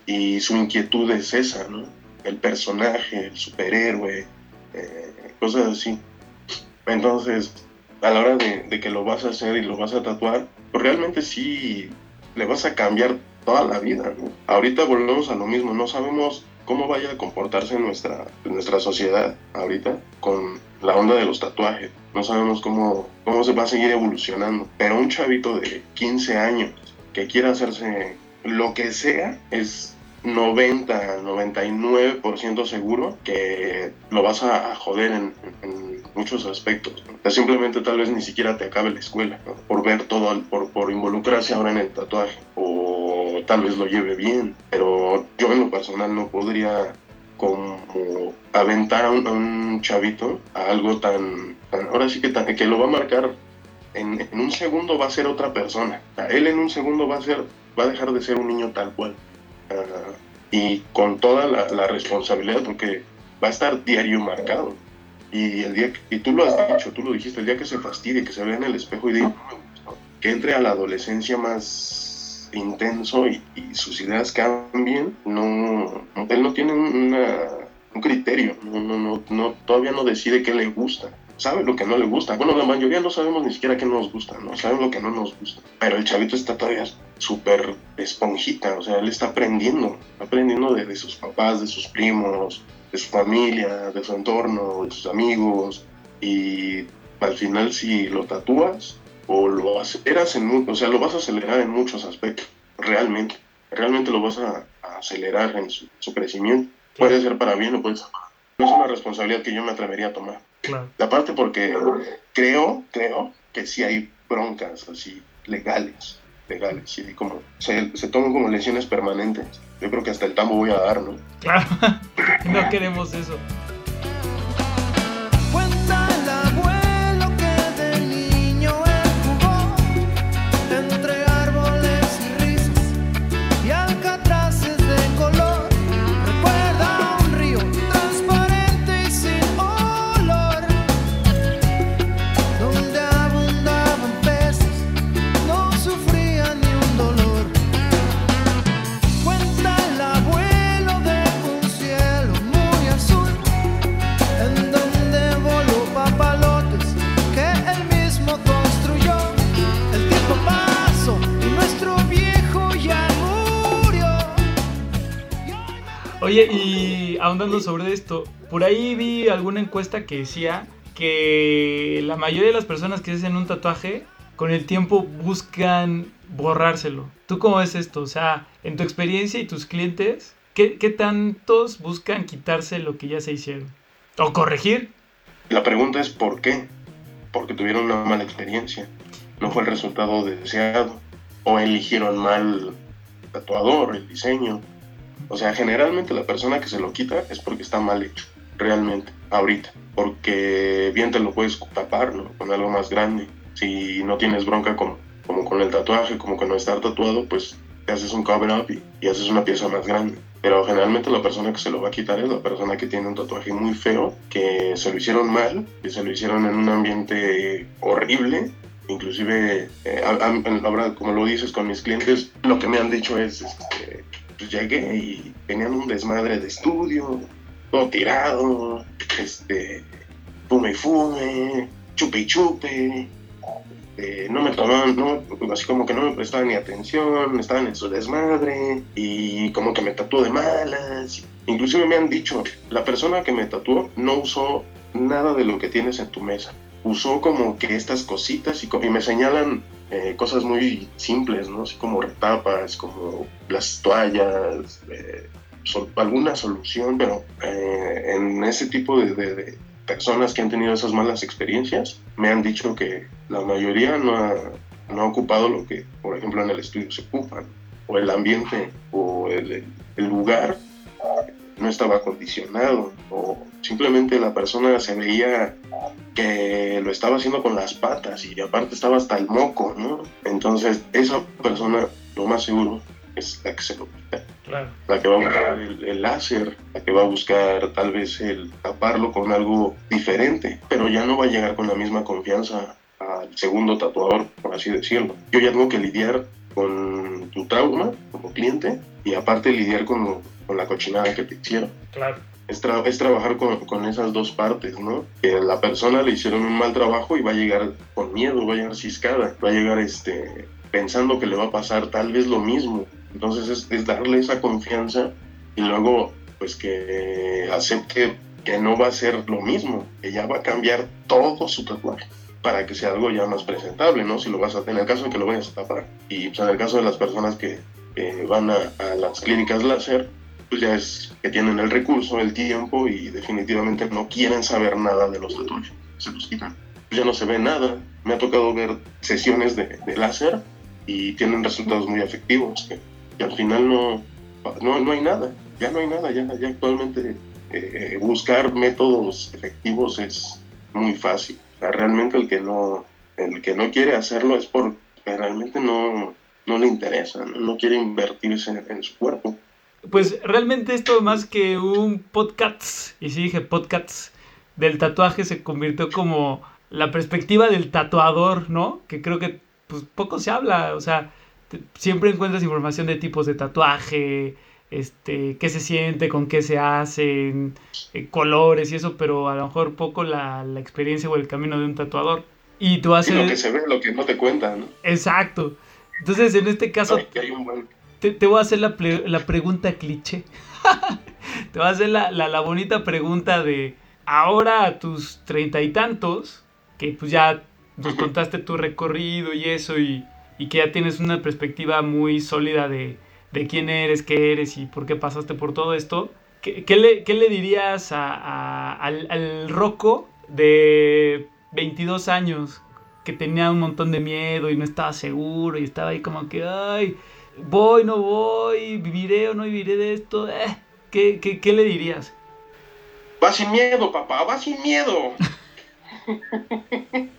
y su inquietud es esa, ¿no? El personaje, el superhéroe, eh, cosas así. Entonces, a la hora de, de que lo vas a hacer y lo vas a tatuar, pues realmente sí le vas a cambiar toda la vida. ¿no? Ahorita volvemos a lo mismo, no sabemos cómo vaya a comportarse nuestra, nuestra sociedad ahorita con la onda de los tatuajes. No sabemos cómo, cómo se va a seguir evolucionando. Pero un chavito de 15 años que quiera hacerse lo que sea es 90, 99% seguro que lo vas a, joder en, muchos aspectos. ¿no? Simplemente tal vez ni siquiera te acabe la escuela por ver todo, por, por involucrarse ahora en el tatuaje. O tal vez lo lleve bien. Pero yo en lo personal no podría como aventar a un, chavito a algo tan, ahora sí que, que lo va a marcar en, un segundo va a ser otra persona. O él en un segundo va a ser, va a dejar de ser un niño tal cual. Ah, y con toda la, responsabilidad porque va a estar diario marcado. Y el día y tú lo has dicho, tú lo dijiste, el día que se fastidie, que se vea en el espejo y diga, que entre a la adolescencia más intenso y, y sus ideas cambien, no, él no tiene un, una- un criterio, no, no, no, no, todavía no decide qué le gusta sabe lo que no le gusta. Bueno, la mayoría no sabemos ni siquiera qué nos gusta, ¿no? Sabemos lo que no nos gusta. Pero el chavito está todavía súper esponjita, o sea, él está aprendiendo, aprendiendo de, de sus papás, de sus primos, de su familia, de su entorno, de sus amigos. Y al final si lo tatúas o lo aceleras en, o sea, lo vas a acelerar en muchos aspectos, realmente. Realmente lo vas a, a acelerar en su, su crecimiento. Puede ser para bien o puede ser para. No es una responsabilidad que yo me atrevería a tomar. Claro. Aparte porque creo, creo que sí hay broncas así legales, legales, sí, como se, se toman como lesiones permanentes. Yo creo que hasta el tambo voy a dar, ¿no? Claro. [LAUGHS] no queremos eso. Oye, y ahondando sobre esto, por ahí vi alguna encuesta que decía que la mayoría de las personas que hacen un tatuaje con el tiempo buscan borrárselo. ¿Tú cómo ves esto? O sea, en tu experiencia y tus clientes, ¿qué, qué tantos buscan quitarse lo que ya se hicieron? ¿O corregir? La pregunta es ¿por qué? Porque tuvieron una mala experiencia. No fue el resultado deseado. O eligieron mal el tatuador, el diseño. O sea, generalmente la persona que se lo quita es porque está mal hecho. Realmente, ahorita. Porque bien te lo puedes tapar, ¿no? Con algo más grande. Si no tienes bronca como, como con el tatuaje, como con no estar tatuado, pues te haces un cover up y, y haces una pieza más grande. Pero generalmente la persona que se lo va a quitar es la persona que tiene un tatuaje muy feo, que se lo hicieron mal, que se lo hicieron en un ambiente horrible. Inclusive, eh, a- a- ahora como lo dices con mis clientes, lo que me han dicho es, este, pues llegué y tenían un desmadre de estudio, todo tirado, este, fume fume, chupe y chupe, eh, no me tomaban, no, así como que no me prestaban ni atención, estaban en su desmadre y como que me tatuó de malas. Inclusive me han dicho, la persona que me tatuó no usó nada de lo que tienes en tu mesa. Usó como que estas cositas y, me señalan eh, cosas muy simples, ¿no? Así como retapas, como las toallas, eh, alguna solución, pero eh, en ese tipo de, personas que han tenido esas malas experiencias me han dicho que la mayoría no ha, ocupado lo que, por ejemplo, en el estudio se ocupan, o el ambiente, o el- el lugar no estaba acondicionado, o simplemente la persona se veía que lo estaba haciendo con las patas y aparte estaba hasta el moco, ¿no? Entonces, esa persona, lo más seguro, es la que se lo quita Claro. la que va a buscar el, el láser, la que va a buscar tal vez el taparlo con algo diferente, pero ya no va a llegar con la misma confianza al segundo tatuador, por así decirlo. Yo ya tengo que lidiar con tu trauma como cliente y aparte lidiar con, con la cochinada que te hicieron. Claro. Es, tra- es trabajar con, con esas dos partes, ¿no? Que la persona le hicieron un mal trabajo y va a llegar con miedo, va a llegar ciscada, va a llegar este, pensando que le va a pasar tal vez lo mismo. Entonces es, es darle esa confianza y luego pues que acepte que no va a ser lo mismo, que ya va a cambiar todo su tatuaje para que sea algo ya más presentable, ¿no? Si lo vas a en el caso de que lo vayas a tapar. Y pues, en el caso de las personas que eh, van a, a las clínicas láser, pues ya es que tienen el recurso, el tiempo y definitivamente no quieren saber nada de los tatuajes. Se los quitan. Pues ya no se ve nada. Me ha tocado ver sesiones de, de láser y tienen resultados muy efectivos. Que, que al final no, no, no hay nada. Ya no hay nada. Ya, ya actualmente eh, buscar métodos efectivos es muy fácil. O sea, realmente el que no, el que no quiere hacerlo es porque realmente no, no le interesa, no, no quiere invertirse en- en su cuerpo. Pues realmente esto más que un podcast, y sí dije podcast, del tatuaje se convirtió como la perspectiva del tatuador, ¿no? Que creo que pues poco se habla, o sea, te- siempre encuentras información de tipos de tatuaje, este, qué se siente, con qué se hacen, eh, colores y eso, pero a lo mejor poco la, la experiencia o el camino de un tatuador. Y tú Y haces... lo que se ve, lo que no te cuentan, ¿no? Exacto. Entonces, en este caso, Ay, que hay un buen... te, voy a hacer la, la pregunta cliché. [LAUGHS] te voy a hacer la, la- bonita pregunta de ahora a tus treinta y tantos, que pues ya nos contaste tu recorrido y eso, y, y que ya tienes una perspectiva muy sólida de, de quién eres, qué eres y por qué pasaste por todo esto. ¿Qué, qué le, dirías a- al, al de 22 años que tenía un montón de miedo y no estaba seguro y estaba ahí como que, ay, voy, no voy, viviré o no viviré de esto? Eh, ¿qué, qué, qué le dirías? Va sin miedo, papá, va sin miedo. [LAUGHS]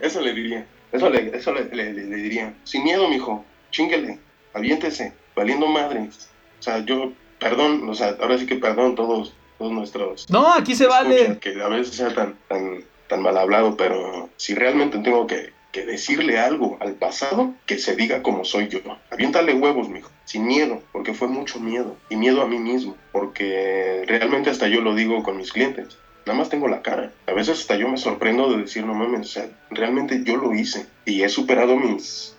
eso le diría, eso le, eso le, le- le- le diría. Sin miedo, mijo, chinguele, aviéntese, valiendo madres. O sea, yo, perdón, o sea, ahora sí que perdón todos, todos nuestros No, aquí se vale. que a veces sea tan, tan, tan mal hablado, pero si realmente tengo que, que decirle algo al pasado, que se diga como soy yo. Aviéntale huevos, mijo, sin miedo, porque fue mucho miedo, y miedo a mí mismo, porque realmente hasta yo lo digo con mis clientes. Nada más tengo la cara. A veces hasta yo me sorprendo de decir, no mames, o sea, realmente yo lo hice. Y he superado mis,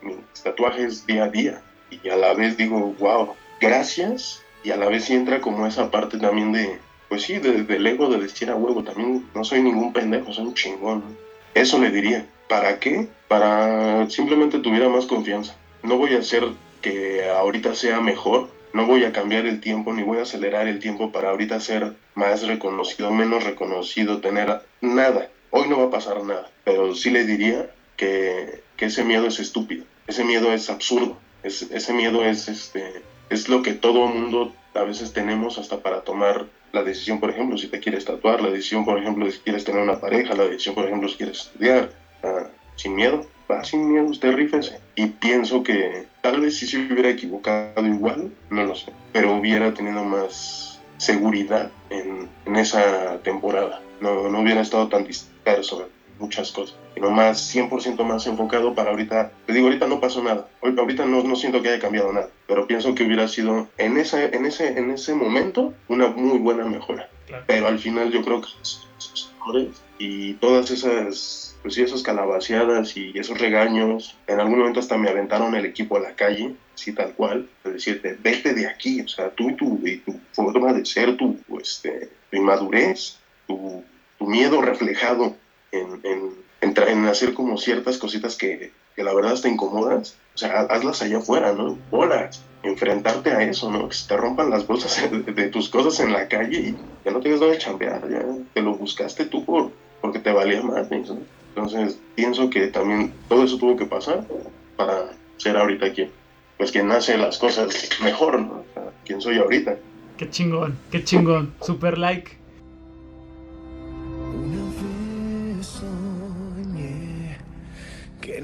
mis tatuajes día a día. Y a la vez digo, wow, gracias. Y a la vez sí entra como esa parte también de, pues sí, de- del ego de decir a huevo, también no soy ningún pendejo, soy un chingón. Eso le diría. ¿Para qué? Para simplemente tuviera más confianza. No voy a hacer que ahorita sea mejor, no voy a cambiar el tiempo ni voy a acelerar el tiempo para ahorita ser más reconocido, menos reconocido, tener nada. Hoy no va a pasar nada, pero sí le diría que, que ese miedo es estúpido, ese miedo es absurdo, es- ese miedo es, este, es lo que todo mundo a veces tenemos hasta para tomar la decisión, por ejemplo, si te quieres tatuar, la decisión, por ejemplo, si quieres tener una pareja, la decisión, por ejemplo, si quieres estudiar, ah, sin miedo, va sin miedo, usted rífese. Y pienso que tal vez si se hubiera equivocado igual, no lo sé, pero hubiera tenido más seguridad en, en esa temporada. No, no hubiera estado tan disperso muchas cosas, sino más 100% más enfocado para ahorita. Te digo, ahorita no pasó nada. Hoy- Ahorita no, no siento que haya cambiado nada, pero pienso que hubiera sido en ese, en ese, en ese momento una muy buena mejora. Claro. Pero al final yo creo que y todas esas, pues esas calabaceadas y esos regaños, en algún momento hasta me aventaron el equipo a la calle, así tal cual, de decirte, vete de aquí, o sea, tú y tu, y tu forma de ser, tu, este, tu inmadurez, tu, tu miedo reflejado en, en, en en hacer como ciertas cositas que, que la verdad te incomodas, o sea, hazlas allá afuera, ¿no? Bolas, enfrentarte a eso, ¿no? Que se te rompan las bolsas [LAUGHS] de, tus cosas en la calle y ya no tienes dónde chambear, ya te lo buscaste tú por, porque te valía más, ¿no? Entonces, pienso que también todo eso tuvo que pasar para ser ahorita quien, pues quien hace las cosas mejor, ¿no? O quien soy ahorita. Qué chingón, qué chingón. Super like.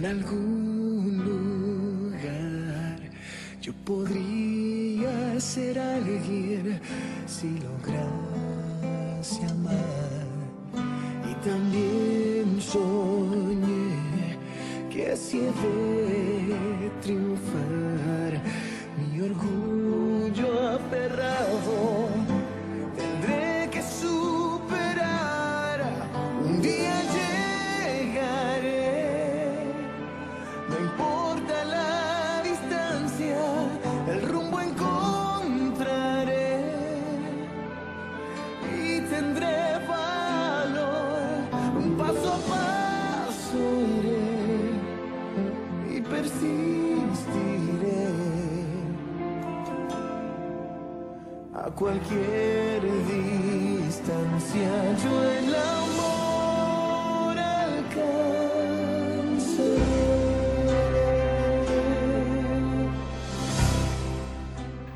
En algún lugar yo podría ser alguien si lograse amar. Y también soñé que así de triunfar. Mi orgullo aferrado cualquier distancia yo el amor alcanzaré.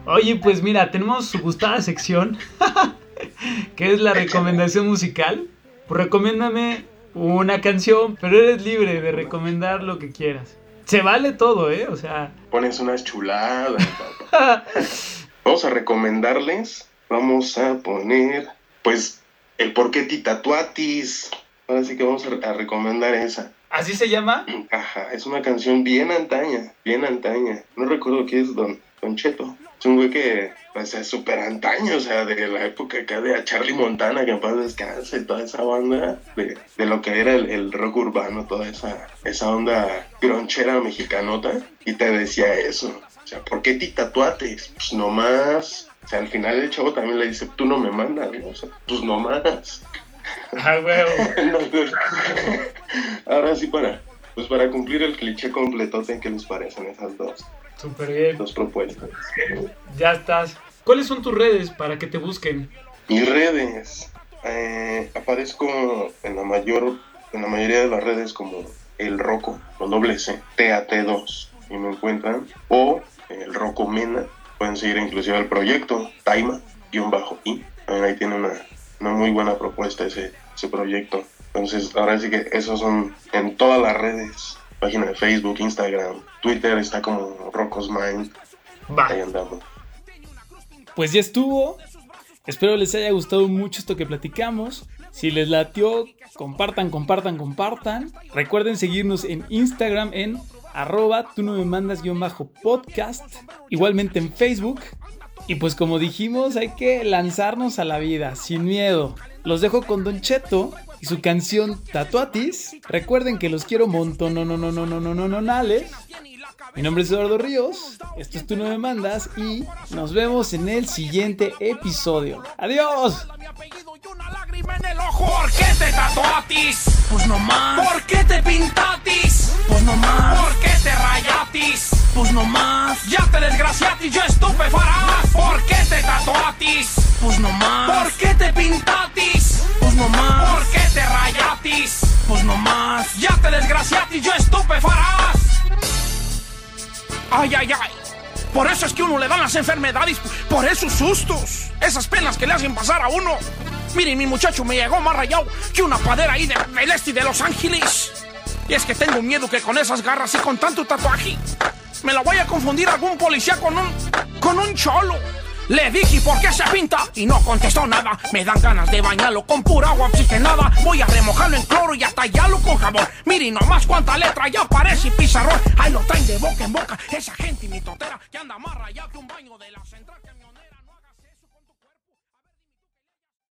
Oye, pues mira, tenemos su gustada sección, [LAUGHS] que es la recomendación musical. Pues recomiéndame una canción, pero eres libre de recomendar lo que quieras. Se vale todo, ¿eh? O sea, Pones unas chuladas, papá. [LAUGHS] Vamos a recomendarles, vamos a poner, pues, el porqué titatuatis. Ahora sí que vamos a, a recomendar esa. ¿así se llama? Ajá, es una canción bien antaña, bien antaña. No recuerdo quién es Don, Don Cheto. Es un güey que, pues, es súper antaño, o sea, de la época acá de Charlie Montana, que en paz descanse, toda esa banda, de, de lo que era el, el rock urbano, toda esa, esa onda gronchera mexicanota, y te decía eso. O sea, ¿por qué ti tatuates? Pues nomás. O sea, al final el chavo también le dice, tú no me mandas, ¿no? O sea, pues nomás. Ah, huevo. [LAUGHS] Ahora sí para, pues para cumplir el cliché completote, ¿qué les parecen esas dos, Súper bien. dos propuestas? Ya estás. ¿Cuáles son tus redes para que te busquen? Mis redes, eh, aparezco en la mayor, en la mayoría de las redes como el Roco, con doble C, TAT2, y me encuentran, o el Roco Mena, pueden seguir inclusive el proyecto, Taima, guion bajo I, también ahí tiene una, una muy buena propuesta ese, ese proyecto. Entonces, ahora sí que esos son en todas las redes, página de Facebook, Instagram, Twitter está como Rocos Mind, ahí andamos. Pues ya estuvo. Espero les haya gustado mucho esto que platicamos. Si les latió, compartan, compartan, compartan. Recuerden seguirnos en Instagram en arroba tú no me mandas guion bajo podcast. Igualmente en Facebook. Y pues como dijimos, hay que lanzarnos a la vida, sin miedo. Los dejo con Don Cheto y su canción Tatuatis. Recuerden que los quiero montón, no, no, no, no, no, no, no, no. Mi nombre es Eduardo Ríos, esto es Tú No Me Mandas y nos vemos en el siguiente episodio. ¡Adiós! ¿Por qué te tatuatis? Pues no más. ¿Por qué te pintatis? Pues no más. ¿Por qué te rayatis? Pues no más. Ya te desgraciatis. desgraciatis, yo estupefarás. ¿Por qué te tatuatis? Pues no más. ¿Por qué te pintatis? Pues no más. ¿Por qué te rayatis? Pues no más. Ya te desgraciatis, yo estupefarás. Ay, ay, ay. Por eso es que uno le dan las enfermedades, por esos sustos, esas penas que le hacen pasar a uno. Miren, mi muchacho me llegó más rayado que una padera ahí de- del este de Los Ángeles. Y es que tengo miedo que con esas garras y con tanto tatuaje me la vaya a confundir algún policía con un con un cholo. Le dije por qué se pinta y no contestó nada. Me dan ganas de bañarlo con pura agua oxigenada. Voy a remojarlo en cloro y a tallarlo con jabón. Miren nomás cuánta letra ya parece pizarrón. Ahí lo traen de boca en boca. Esa gente y mi totera que anda más rayado que un baño de la central.